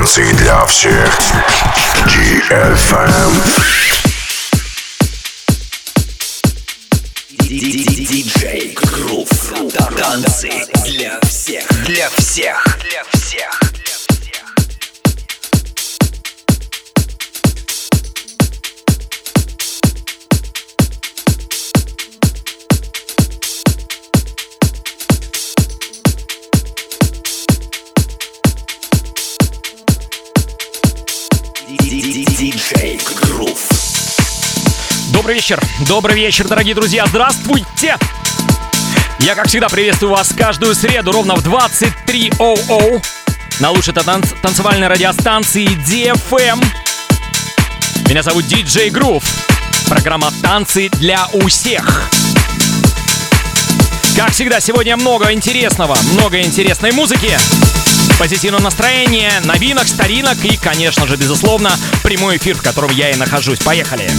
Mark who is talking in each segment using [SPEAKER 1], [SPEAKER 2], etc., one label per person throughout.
[SPEAKER 1] Станции для всех. GFM.
[SPEAKER 2] Диджей Грув. Танцы для всех. Для всех. Для всех.
[SPEAKER 3] Добрый вечер, добрый вечер, дорогие друзья, здравствуйте! Я, как всегда, приветствую вас каждую среду ровно в 23.00 на лучшей танц- танцевальной радиостанции DFM. Меня зовут Диджей Грув. Программа «Танцы для усех». Как всегда, сегодня много интересного, много интересной музыки, позитивного настроения, новинок, старинок и, конечно же, безусловно, прямой эфир, в котором я и нахожусь. Поехали!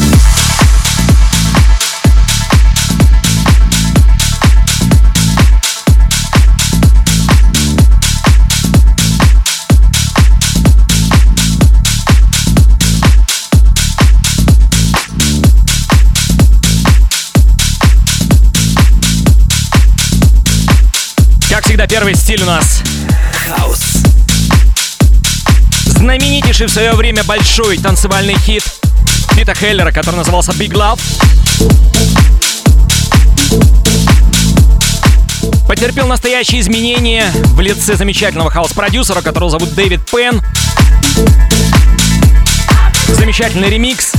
[SPEAKER 3] Как всегда, первый стиль у нас
[SPEAKER 2] Хаус.
[SPEAKER 3] знаменитейший в свое время большой танцевальный хит Пита Хеллера, который назывался Big Love. Потерпел настоящие изменения в лице замечательного хаос-продюсера, которого зовут Дэвид Пен. Замечательный ремикс.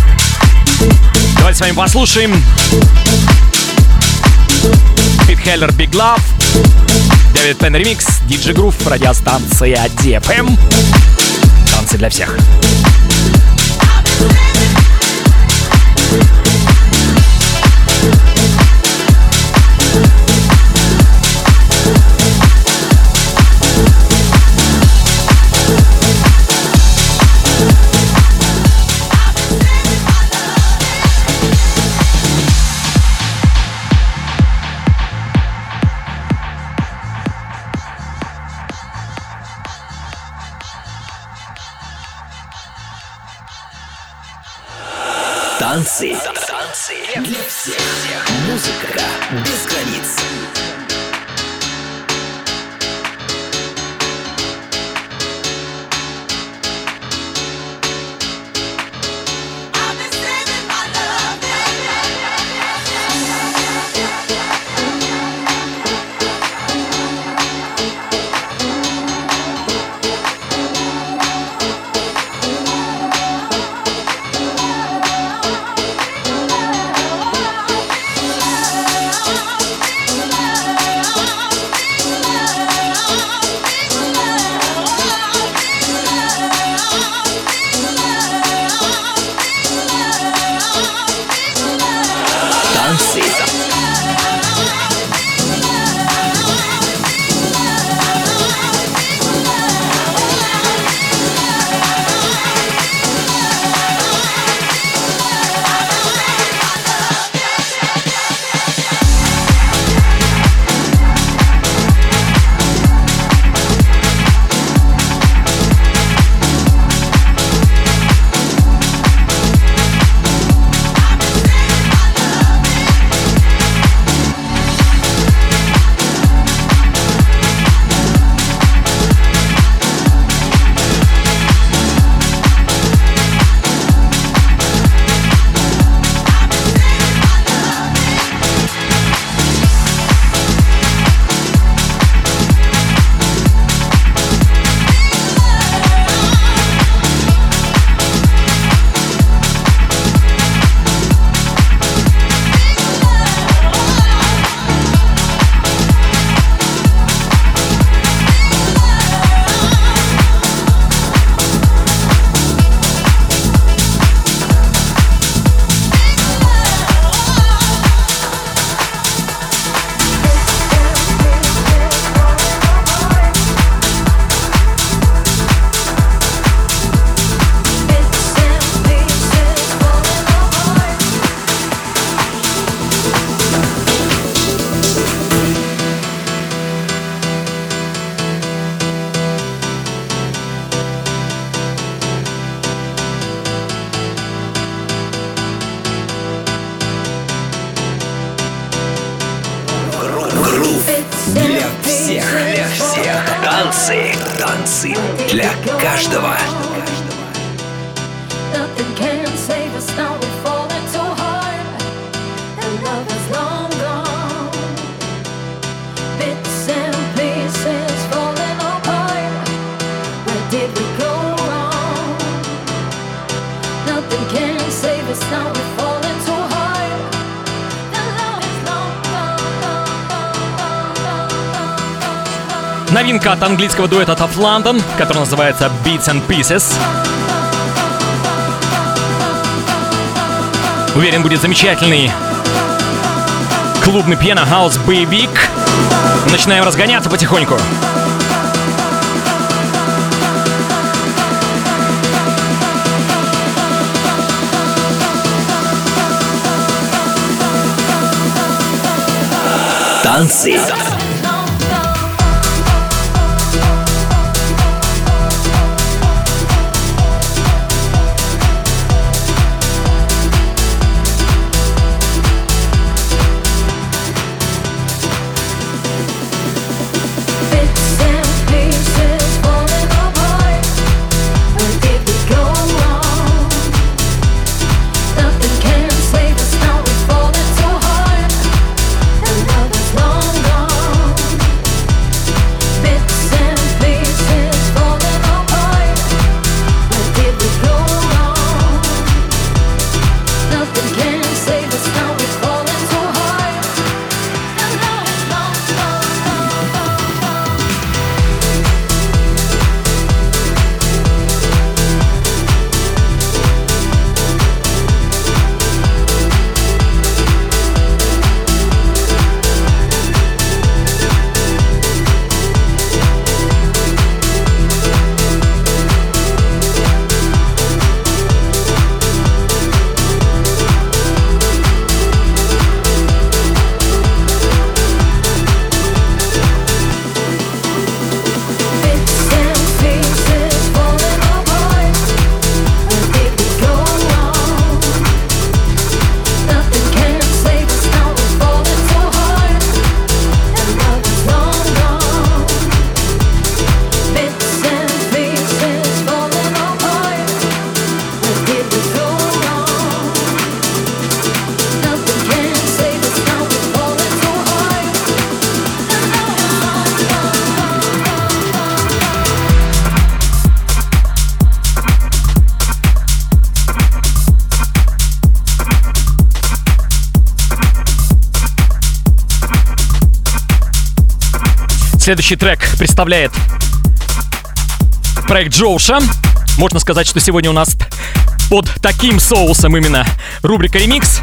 [SPEAKER 3] Давайте с вами послушаем. Пит Хеллер Big Love. Дэвид Пен ремикс. Диджи Грув. Радиостанция DFM. Танцы для всех.
[SPEAKER 2] Танцы. Танцы для всех. Музыка без границ.
[SPEAKER 3] Новинка от английского дуэта Tough London, который называется Beats and Pieces. Уверен, будет замечательный клубный пьяно-хаус боевик. Начинаем разгоняться потихоньку.
[SPEAKER 1] dancing.
[SPEAKER 3] Следующий трек представляет проект Джоуша. Можно сказать, что сегодня у нас под таким соусом именно рубрика «Ремикс».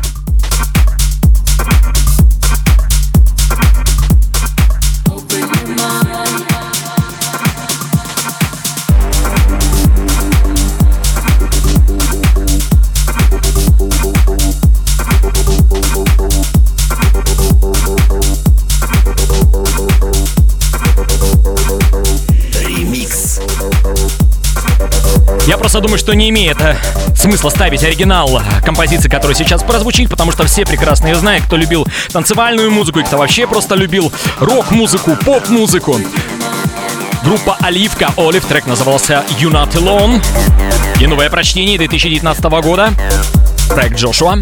[SPEAKER 3] просто думаю, что не имеет э, смысла ставить оригинал композиции, которая сейчас прозвучит, потому что все прекрасно ее знают, кто любил танцевальную музыку и кто вообще просто любил рок-музыку, поп-музыку. Группа «Оливка» Олив, трек назывался «You Not Alone». И новое прочтение 2019 года. Проект «Джошуа».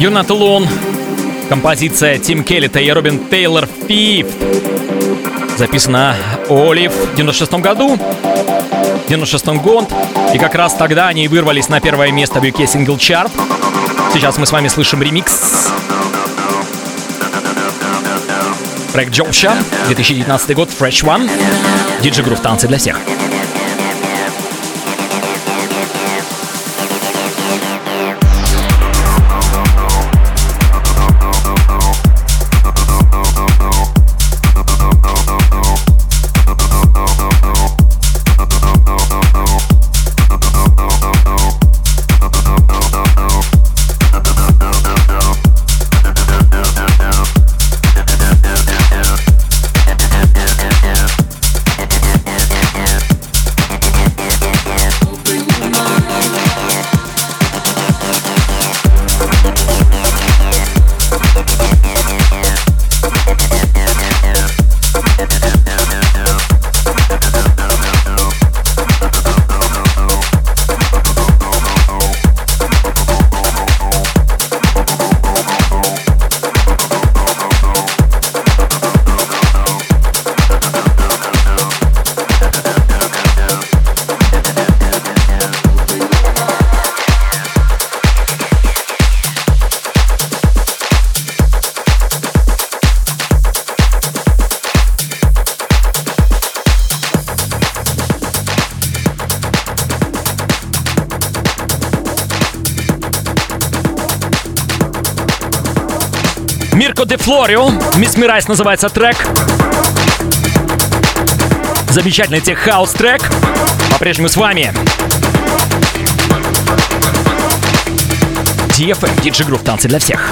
[SPEAKER 4] You're Not Alone.
[SPEAKER 3] Композиция Тим Келлита и Робин Тейлор Fifth. Записана Олив в 96 году. 96 год. И как раз тогда они вырвались на первое место в UK Single Chart. Сейчас мы с вами слышим ремикс. Проект Джоуша, 2019 год, Fresh One. Диджи Грув, танцы для всех. Mesmerize называется трек. Замечательный tech house трек. По-прежнему с вами. DFM, DJ Грув, танцы для всех.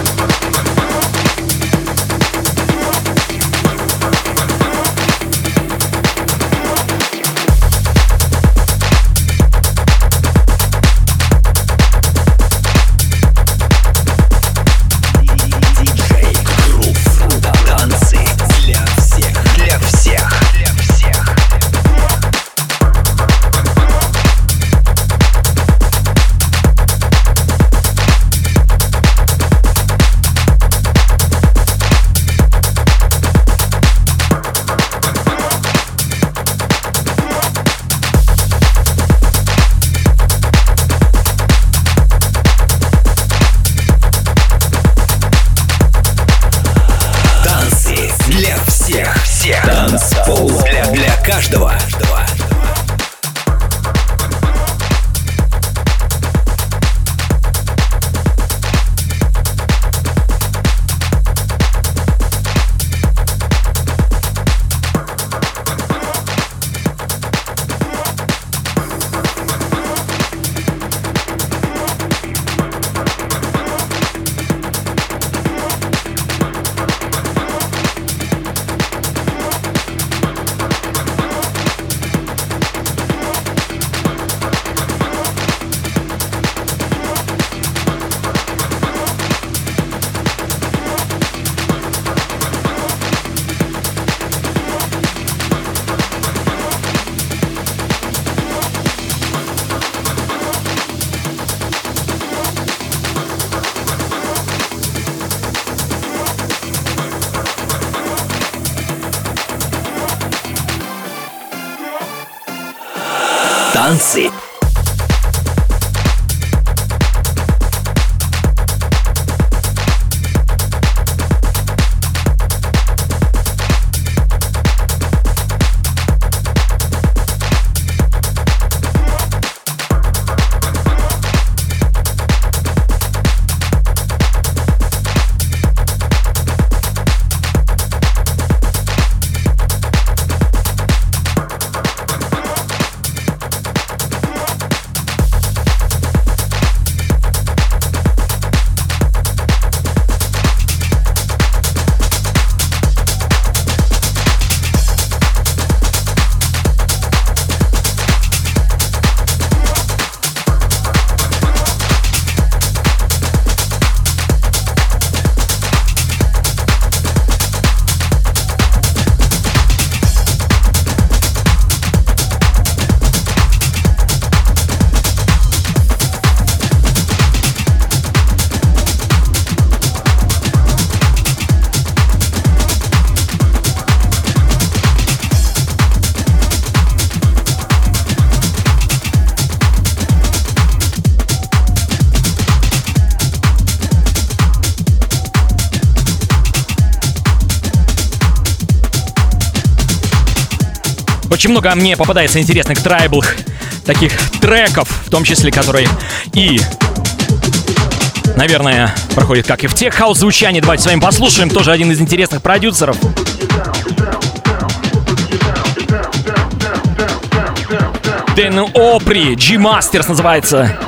[SPEAKER 3] Очень много мне попадается интересных трайблых таких треков, в том числе, которые и наверное, проходит как и в тех хаус звучании. Давайте с вами послушаем. Тоже один из интересных продюсеров. Дэн Опри, G-Masters называется.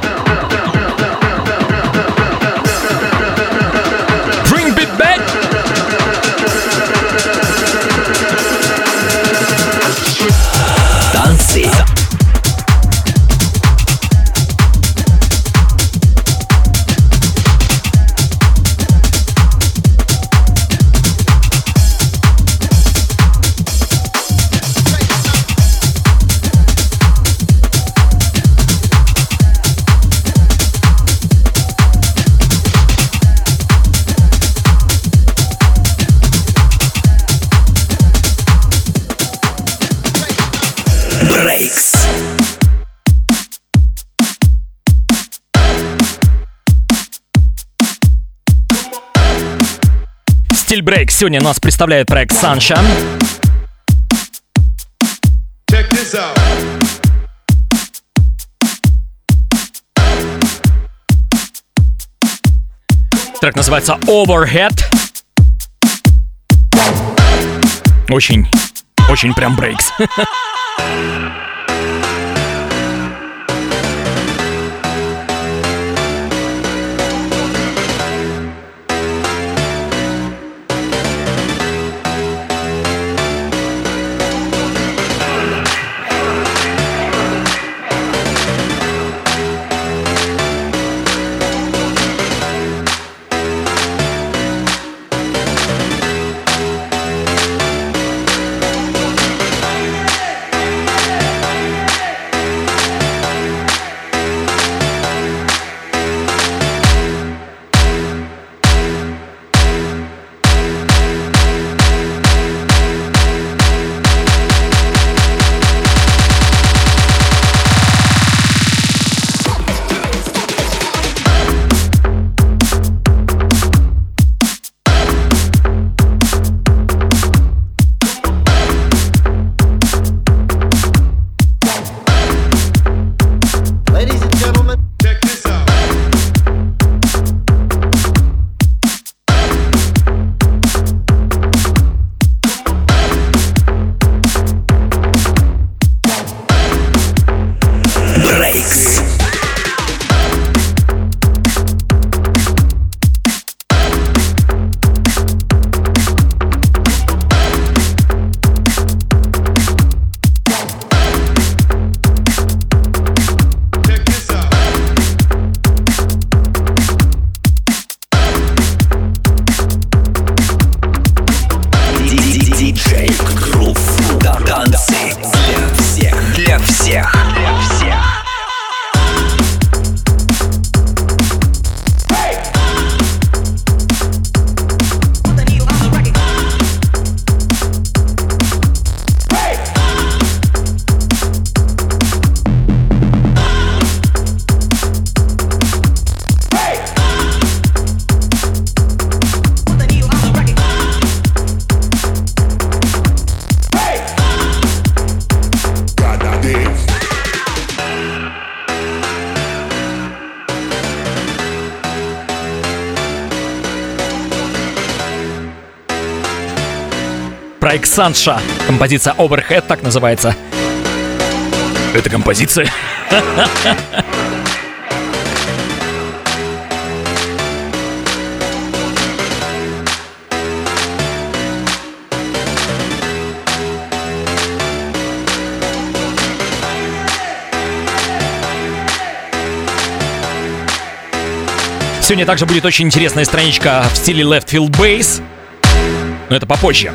[SPEAKER 3] Стиль брейк. Сегодня нас представляет проект Sunshine.
[SPEAKER 5] Check this out.
[SPEAKER 3] Трек называется Overhead. Очень, очень прям брейкс. Санша. Композиция Overhead так называется. Это композиция. Сегодня также будет очень интересная страничка в стиле Left Field Bass. Но это попозже.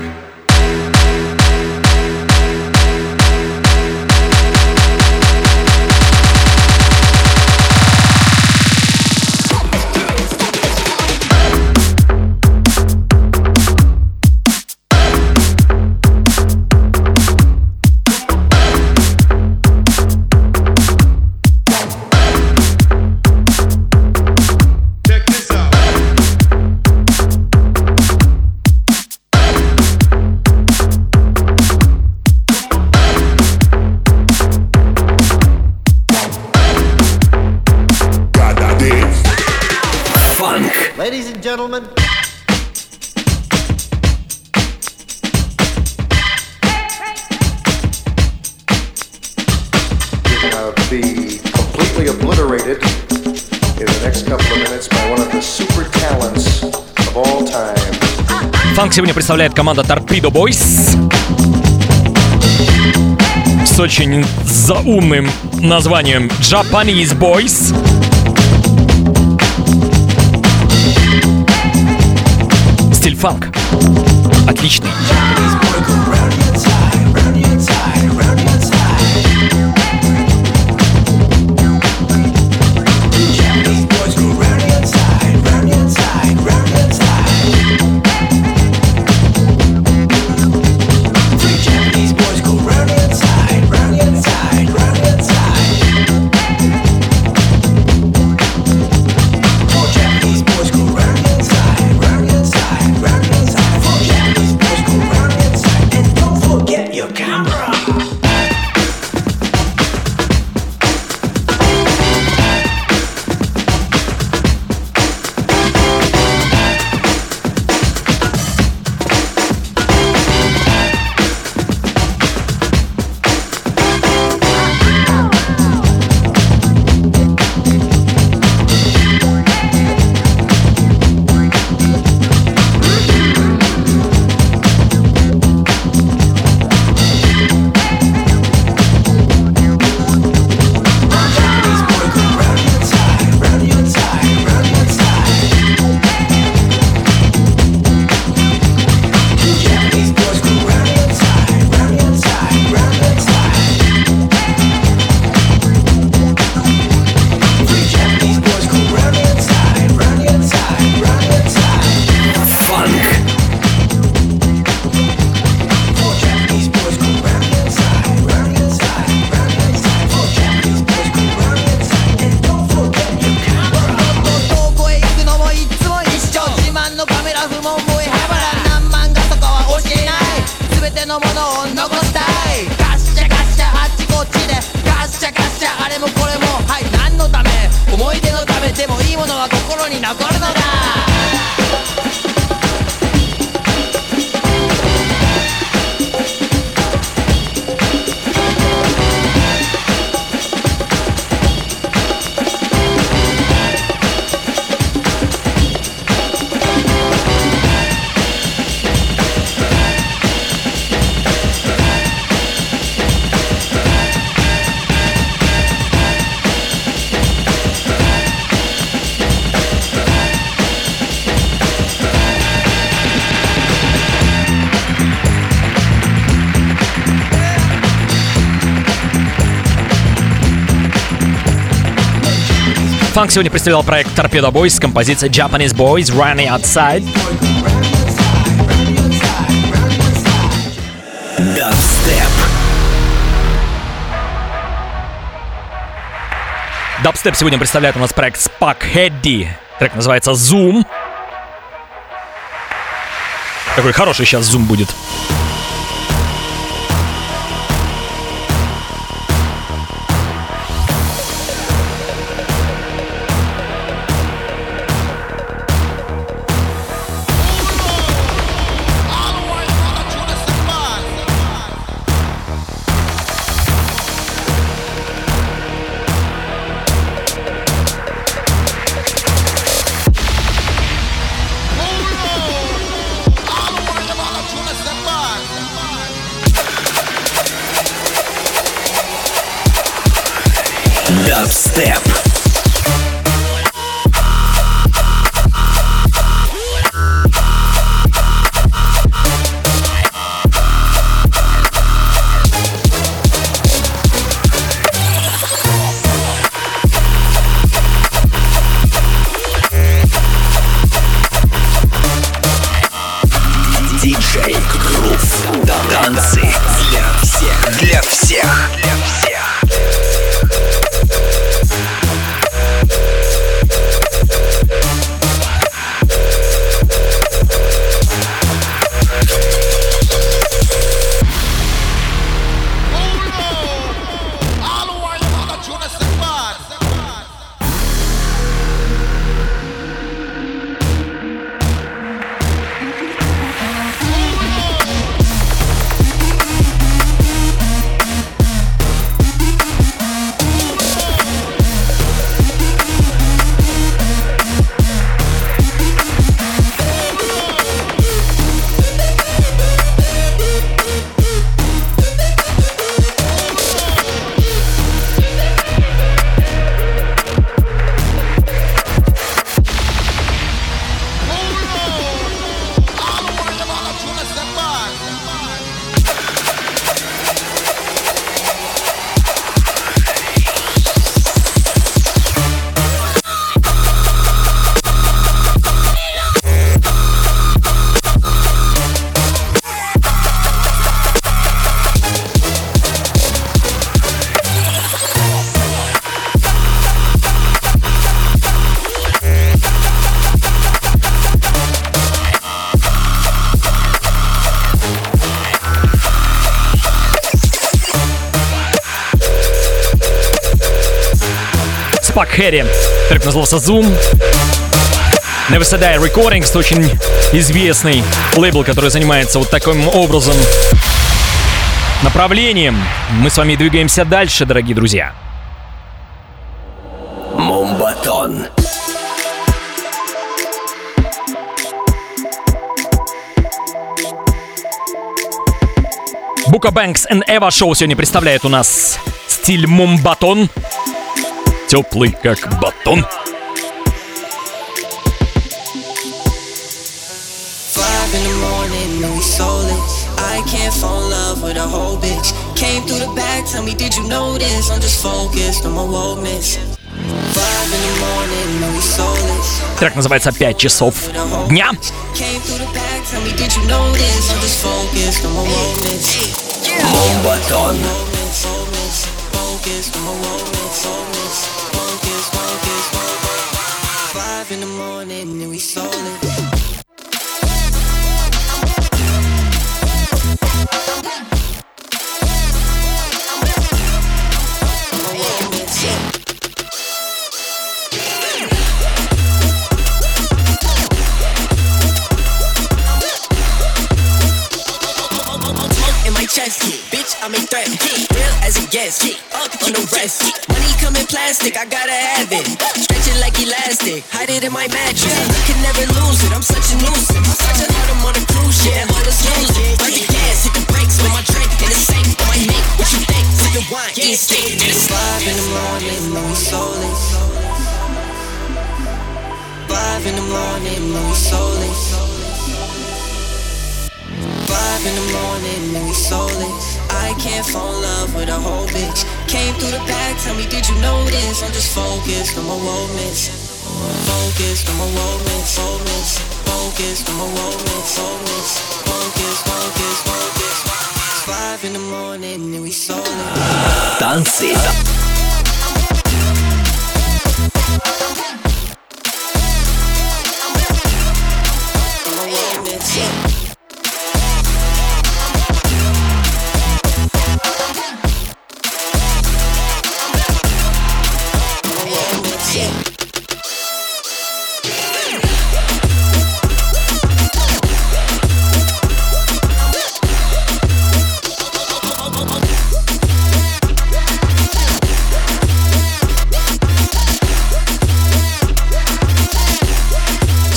[SPEAKER 3] Сегодня представляет команда Torpedo Boys с очень заумным названием Japanese Boys. Стиль фанк. Отличный.
[SPEAKER 2] Фанк
[SPEAKER 3] сегодня представлял проект Torpedo Boys с композицией Japanese Boys Running Outside.
[SPEAKER 2] Дабстеп.
[SPEAKER 3] Дабстеп сегодня представляет у нас проект Spark Heady. Трек называется Zoom. Такой хороший сейчас зум будет. Хэри. Трек назывался Zoom. Never Die Recordings, очень известный лейбл, который занимается вот таким образом направлением. Мы с вами двигаемся дальше, дорогие друзья.
[SPEAKER 2] Мумбатон.
[SPEAKER 3] Бука Бэнкс и Эва Шоу сегодня представляет у нас стиль мумбатон. Теплый как батон.
[SPEAKER 6] Five in the morning, and we soulless. I can't fall in love with a whole bitch. Came through the back, tell me, did you notice? I'm just focused on my wokeness. Five in the morning, and we soulless.
[SPEAKER 3] Трек называется «Пять часов дня».
[SPEAKER 2] Мумбатон.
[SPEAKER 6] Wokeness, wokeness, focused on my wokeness, Bitch, I make threat. Real as it gets. Up on the rest. In plastic, I gotta have it. Stretch it like elastic. Hide it in my mattress. Can never lose it. I'm such a nuisance. Such a I'm on a cruise ship. All this music. Burn the gas, hit the brakes with my drink. In the sink, on my neck. What you think? Sip the wine, eat steak. It's five in the morning, we soulless. Five in the morning, we soulless. Five in the morning we soulless. I can't fall in love with a whole bitch. Came through the back, tell me, did you notice? I'm just focused on my woman's. Focused on my. Focused on my. Focus, focus, focus. Five in the morning and we it. Dance
[SPEAKER 3] Yeah.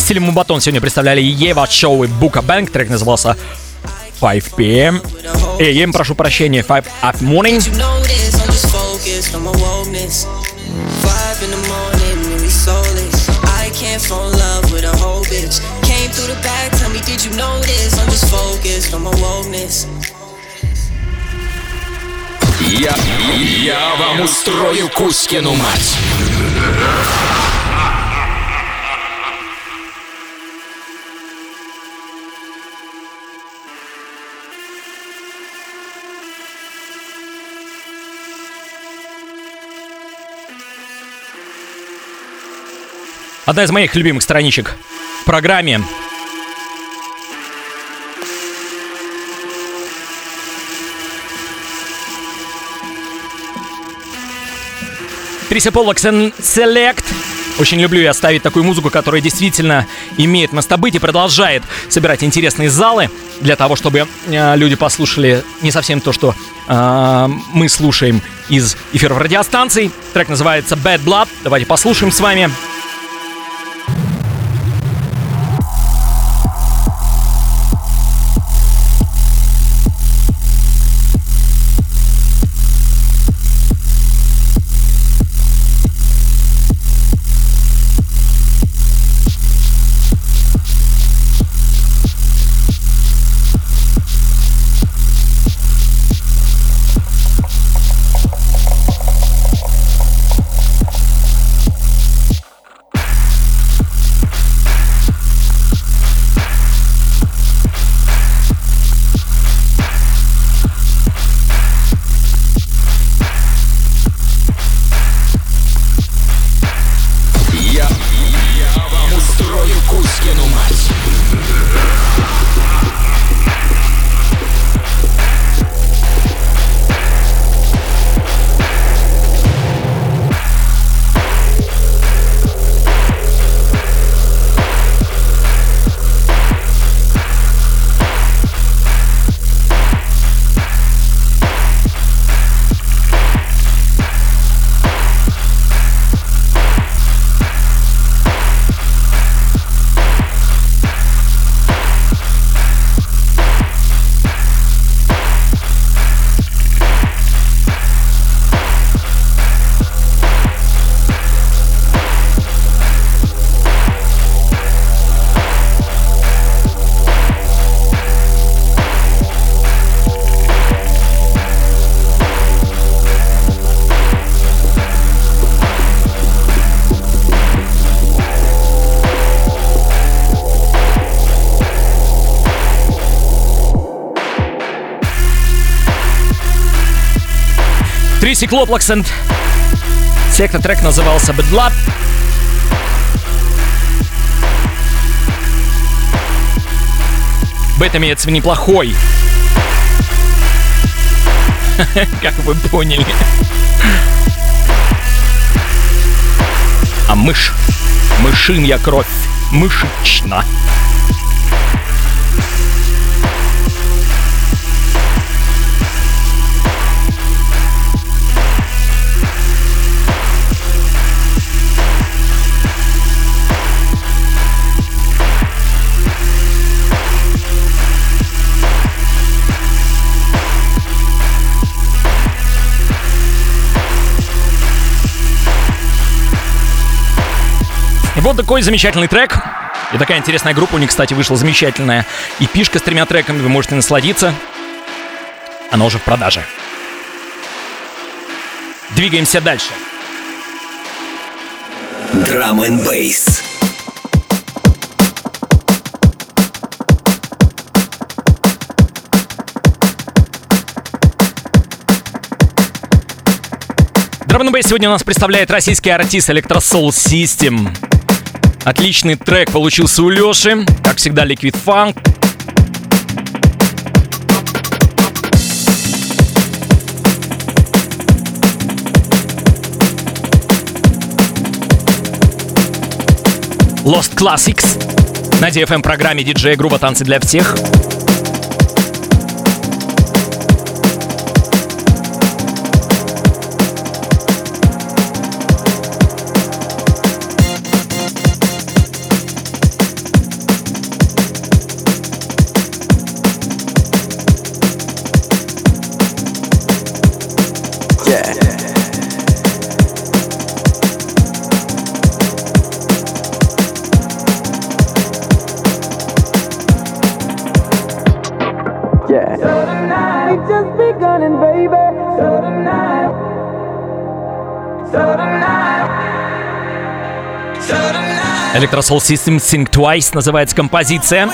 [SPEAKER 3] Стиле мумбатон сегодня представляли Ева Шоу и Бука Бэнк. Трек назывался 5 p.m. AM, прошу прощения, 5 up morning.
[SPEAKER 2] Я, я вам устрою Кузькину мать.
[SPEAKER 3] Одна из моих любимых страничек в программе. Трися Поллок Select. Очень люблю я ставить такую музыку, которая действительно имеет место быть и продолжает собирать интересные залы для того, чтобы э, люди послушали не совсем то, что э, мы слушаем из эфиров радиостанций. Трек называется Bad Blood. Давайте послушаем с вами. Триси Клоплаксент. Секта трек назывался Bad Blood. Бет имеется в неплохой. Как вы поняли. А мышь. Мышинья кровь. Мышечна. Вот такой замечательный трек. И такая интересная группа у них, кстати, вышла замечательная. И пишка с тремя треками, вы можете насладиться. Она уже в продаже. Двигаемся дальше.
[SPEAKER 2] Drum and Bass.
[SPEAKER 3] Drum and Bass сегодня у нас представляет российский артист Electrosoul System. Отличный трек получился у Лёши. Как всегда, Liquid Funk. Lost Classics. На DFM программе диджея группа «Танцы для всех». Electrosoul System Think Twice называется композиция.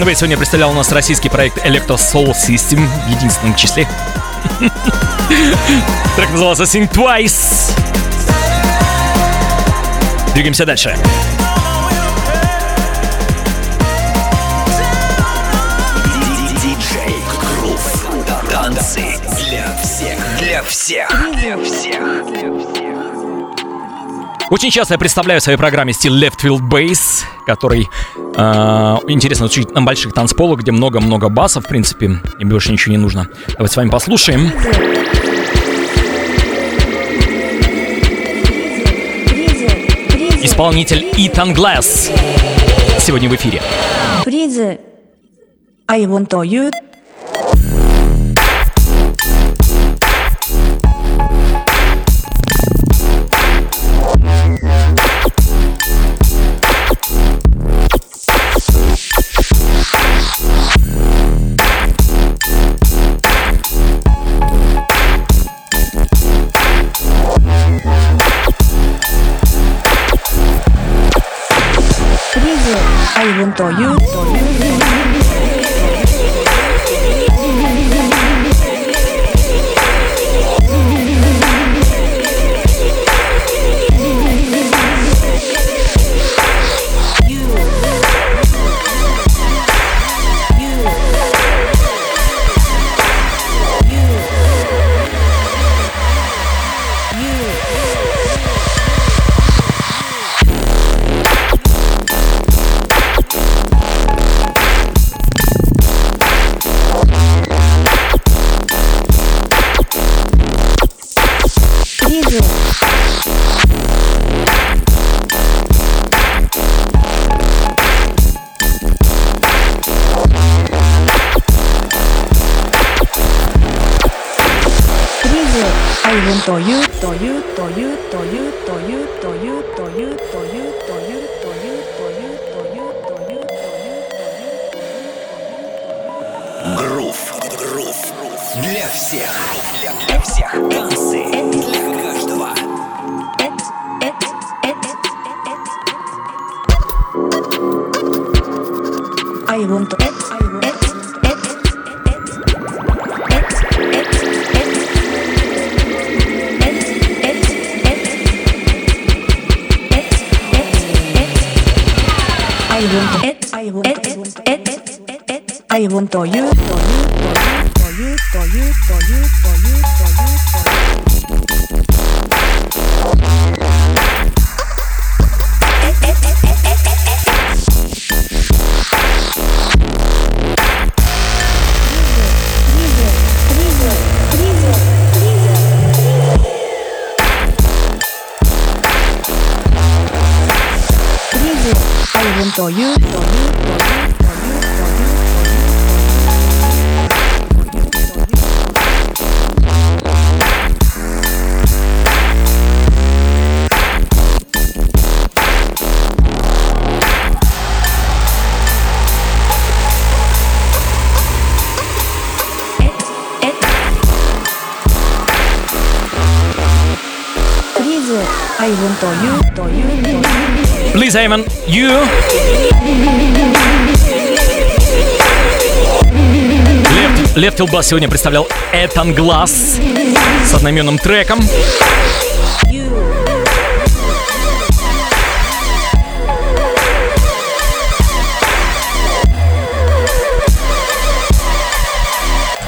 [SPEAKER 3] Drum Bass сегодня представлял у нас российский проект Electro Soul System в единственном числе. Трек назывался Think Twice. Двигаемся дальше.
[SPEAKER 2] Танцы для всех. Для всех. Для всех.
[SPEAKER 3] Очень часто я представляю в своей программе стиль Left Field Bass, который интересно звучит на больших танцполах, где много-много басов, в принципе, и больше ничего не нужно. Давайте с вами послушаем. Исполнитель Итан Глэс сегодня в эфире.
[SPEAKER 7] Please, I want you. for you, for you, for you. Please, Heyman, you
[SPEAKER 3] Field Bass сегодня представлял Этан Глаз с одноименным треком.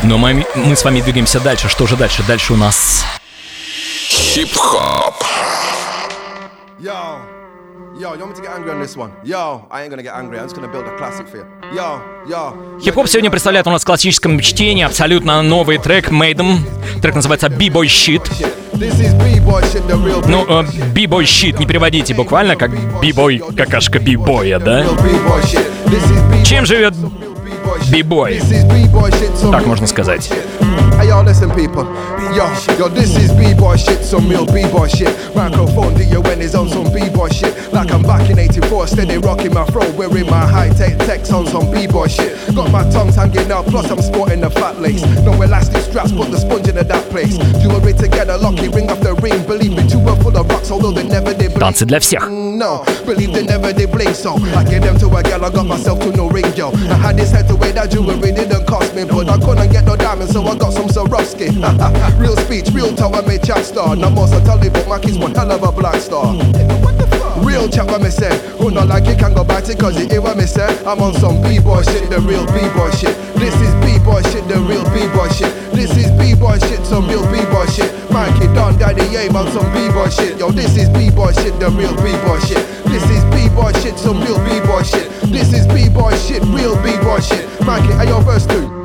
[SPEAKER 3] Но мы, мы с вами двигаемся дальше. Что же дальше? Дальше у нас
[SPEAKER 2] Хип-хоп.
[SPEAKER 8] Yo, yo, you want me to get angry on this one? Yo, I ain't gonna get angry. I'm just gonna build a classic for you. Yo, yo.
[SPEAKER 3] Хип-хоп сегодня представляет у нас в классическом чтении абсолютно новый трек Maiden. Трек называется B-Boy Shit. Ну, э, B-Boy Shit не переводите буквально как B-Boy, какашка B-боя, да? Чем живет
[SPEAKER 8] B-boy shit.
[SPEAKER 3] B-Boy?
[SPEAKER 8] This is B-boy shit, some
[SPEAKER 3] Так
[SPEAKER 8] real
[SPEAKER 3] можно сказать.
[SPEAKER 8] Hey yo, listen people. Yo, yo, this is B-boy shit, some real B-boy shit. Microphone D-O-N is on some B-boy shit. Like I'm back in 84, steady rocking my throat, wearing my high-tech text on some B-boy shit. Got my tongues hanging out, plus I'm sporting the fat lace. No elastic straps, put the sponge into that place. Jewelry together, lucky ring off the ring.
[SPEAKER 3] Танцы для всех.
[SPEAKER 8] No, believe they never did blink, so I gave them to a girl, I got myself to no ring, yo. I had this head to wear that jewelry didn't cost me, but I couldn't get no diamonds, so I got some Swarovski. real speech, real talk, I made chat star. No more so tell me, but my kid's one hell of a black star. Real chat what me say, who not like it can go back it cause you hear what me say I'm on some B-boy shit, the real B-boy shit This is B-boy shit, the real B-boy shit. This is B-boy shit, some real B-boy shit. Mikey Don Daddy Abe on some B-boy shit. Yo, this is B-boy shit, the real B-boy shit. This is B-boy shit, some real B-boy shit. This is B-boy shit, real B-boy shit. Mikey, are your verse two?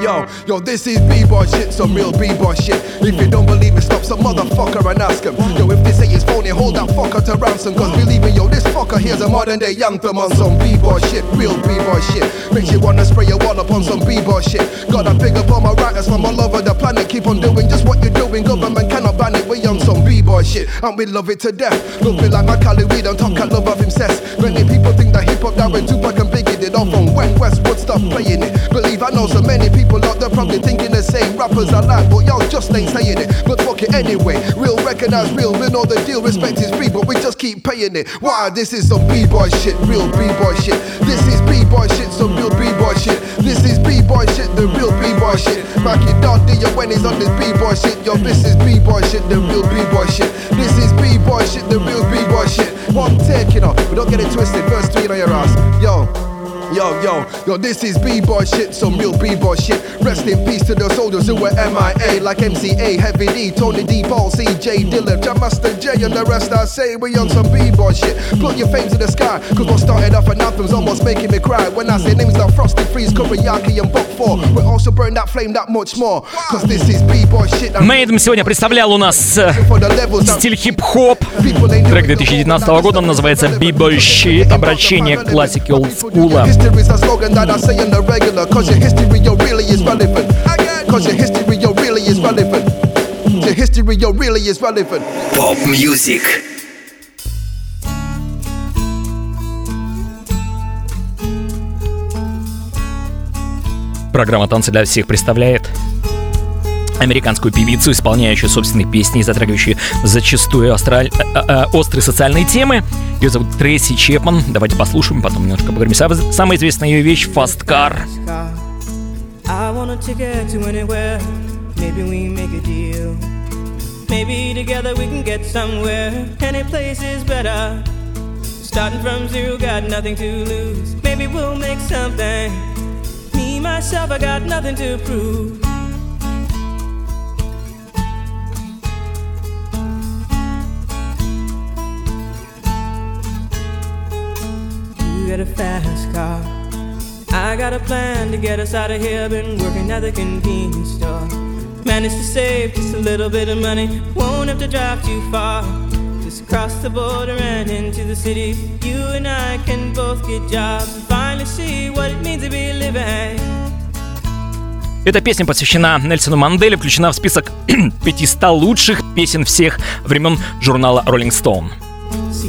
[SPEAKER 8] Yo, yo, this is B-boy shit, some real B-boy shit. If you don't believe me, stop some motherfucker and ask him. Yo, if they say it's phony, hold that fucker to ransom. Cause believe me, yo, this fucker here's a modern day anthem on some B-boy shit, real B-boy shit. Makes you wanna spray your wall up on some B-boy shit. Got a big up on my writers from all over the planet. Keep on doing just what you're doing. Government cannot ban it. We on some B-boy shit, and we love it to death. Me like my Cali weed on top cat love of him. Many people think that hip hop that when Tupac and Biggie off on when Westwood stop mm. playing it. Believe I know so many people out there probably thinking the same rappers I like, but y'all just ain't saying it. But fuck it anyway. Real recognize real, we know the deal. Respect is free, but we just keep paying it. Why? This is some B-boy shit, real B-boy shit. This is B-boy shit, some real B-boy shit. This is B-boy shit, the real B-boy shit. Mikey Don D, your when he's on this B-boy shit. Yo, this is B-boy shit, the real B-boy shit. This is B-boy shit, the real B-boy shit. One you know, but don't get it twisted. Verse three on your ass. Yo. Yo, yo, yo, this is B-boy shit, some real B-boy shit. Rest in peace to the soldiers who were MIA, like MCA, Heavy D, Tony D, Paul C, J Dillon, Jam Master J, and the rest I say we on some B-boy shit. Plug your fame to the sky, cause what started off an anthem's almost making me cry. When I say names like Frosty, Freeze, Kuriyaki, and Buck 4, we also burn that flame that much more. Cause this is B-boy shit. and
[SPEAKER 3] Мейдем сегодня представлял у нас э, стиль хип-хоп. Трек
[SPEAKER 8] made in
[SPEAKER 3] 2019 года, называется B-Boy Shit, обращение к классике олдскула.
[SPEAKER 8] History's a slogan that I say in the regular. Cause your history, yo, really is relevant. Cause your history, yo, really is relevant. Your history, yo, really is relevant.
[SPEAKER 2] Pop music.
[SPEAKER 3] Программа «Танцы для всех» представляет американскую певицу, исполняющую собственные песни и затрагивающую зачастую астраль- э, э, острые социальные темы. Ее зовут Трейси Чепман. Давайте послушаем, потом немножко поговорим. Сам- Самая известная ее вещь
[SPEAKER 9] anywhere. Maybe. Maybe together we can get somewhere. Any place is better. Starting from zero, got nothing to lose. Maybe we'll make something. Me, myself, I got nothing to prove. Got a fast car. I got a plan to get us out of here. Been working at the convenience store. Managed to save just a little bit of money. Won't have to drive too far. Just cross the border and into the city. You and I can both get jobs and finally see what it means to be living.
[SPEAKER 3] Эта песня посвящена Нельсону Манделе, включена в список 500 лучших песен всех времен журнала Rolling Stone.
[SPEAKER 9] See,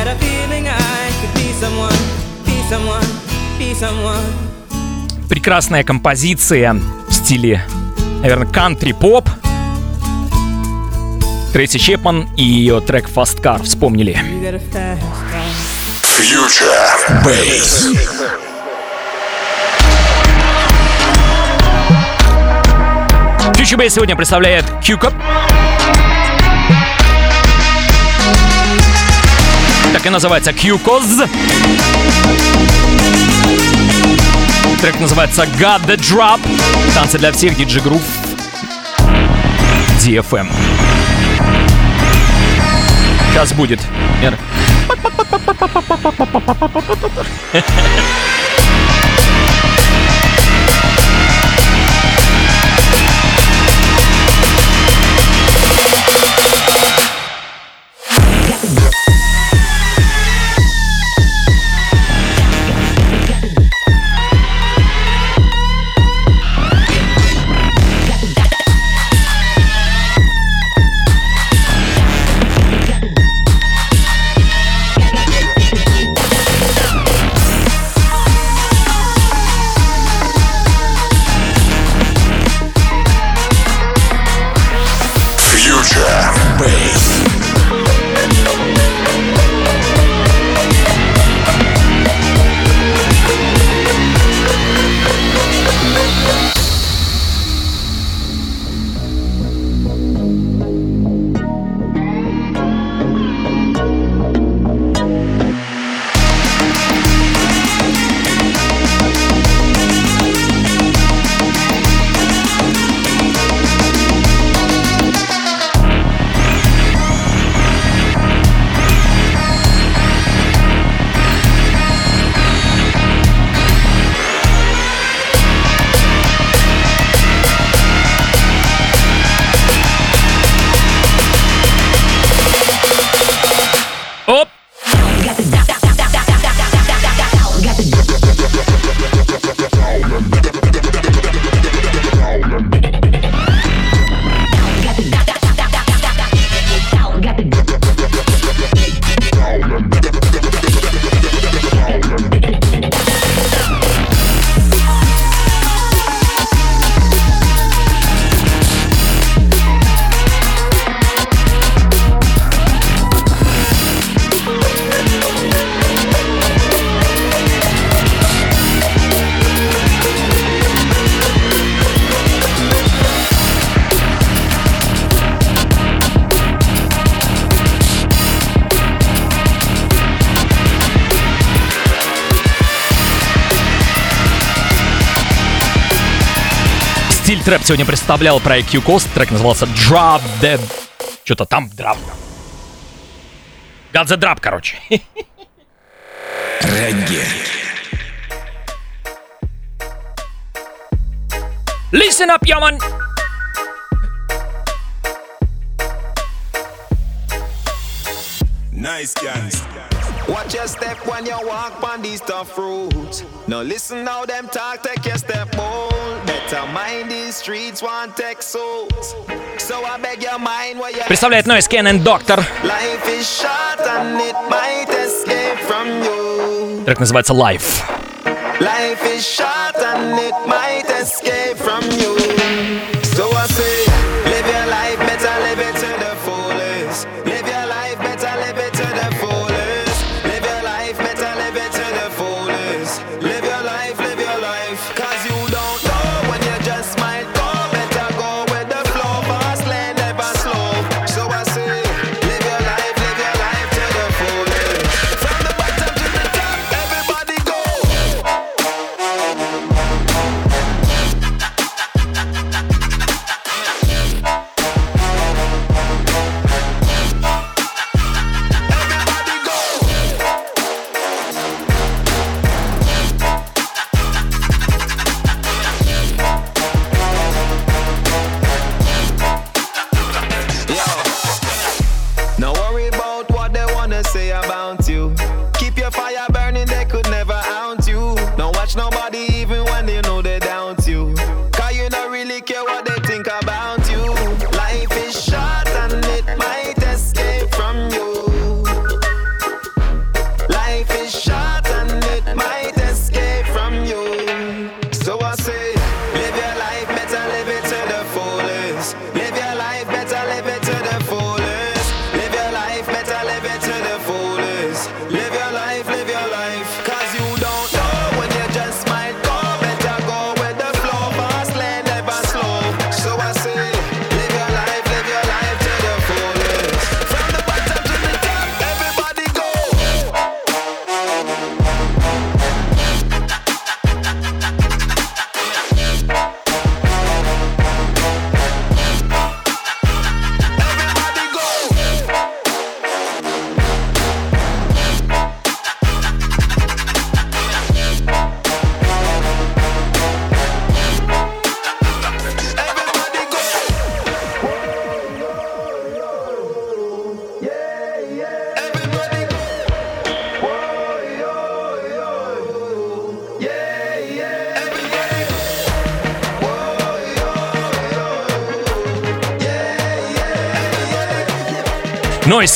[SPEAKER 9] Had a feeling I could be someone, be someone, be someone.
[SPEAKER 3] Прекрасная композиция в стиле, наверное, кантри-поп. Трейси Чепман и ее трек Fast Car вспомнили.
[SPEAKER 2] Future Bass.
[SPEAKER 3] Future Bass сегодня представляет Q-Cup. Так и называется Q-Cos. Трек называется God the Drop. Танцы для всех, DJ Groove. DFM. Сейчас будет. Мер. трэп сегодня представлял проект Q-Cost. Трек назывался Drop the... Что-то там драп. God the Drop, короче.
[SPEAKER 2] Регги.
[SPEAKER 3] Listen up, yo, man.
[SPEAKER 10] Nice guys. Watch your step when you walk on these tough roads. Now listen how them talk, take your step bold. Better mind these streets, want take souls. So I beg your mind where you
[SPEAKER 3] Представляет Noise Cannon Doctor.
[SPEAKER 10] Life is short and it might escape from you.
[SPEAKER 3] Трек называется Life.
[SPEAKER 10] Life is short and it might escape from you.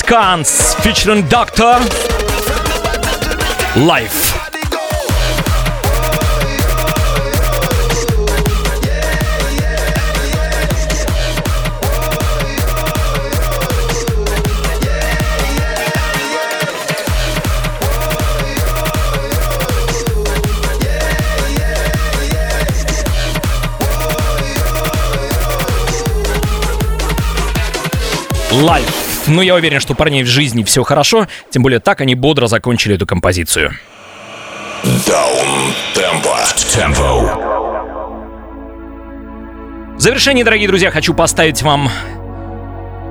[SPEAKER 3] Cans featuring Doctor Life. Life. Ну, я уверен, что парней в жизни все хорошо, тем более так они бодро закончили эту композицию.
[SPEAKER 2] Даунтемпо. Темпо.
[SPEAKER 3] В завершение, дорогие друзья, хочу поставить вам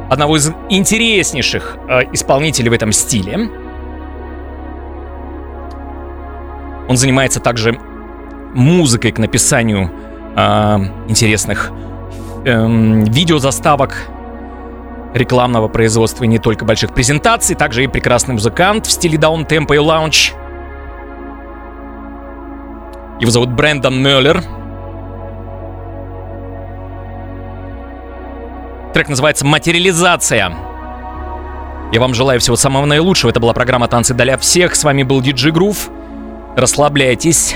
[SPEAKER 3] одного из интереснейших э, исполнителей в этом стиле. Он занимается также музыкой к написанию э, интересных эм, видеозаставок, рекламного производства и не только больших презентаций, также и прекрасный музыкант в стиле даунтемпо и лаунч. Его зовут Брэндон Мюллер. Трек называется «Материализация». Я вам желаю всего самого наилучшего. Это была программа «Танцы для всех». С вами был Диджи Грув. Расслабляйтесь,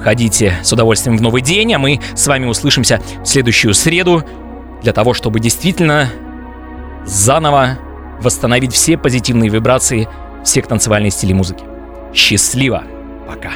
[SPEAKER 3] входите с удовольствием в новый день, а мы с вами услышимся в следующую среду для того, чтобы действительно заново восстановить все позитивные вибрации всех танцевальных стилей музыки. Счастливо! Пока!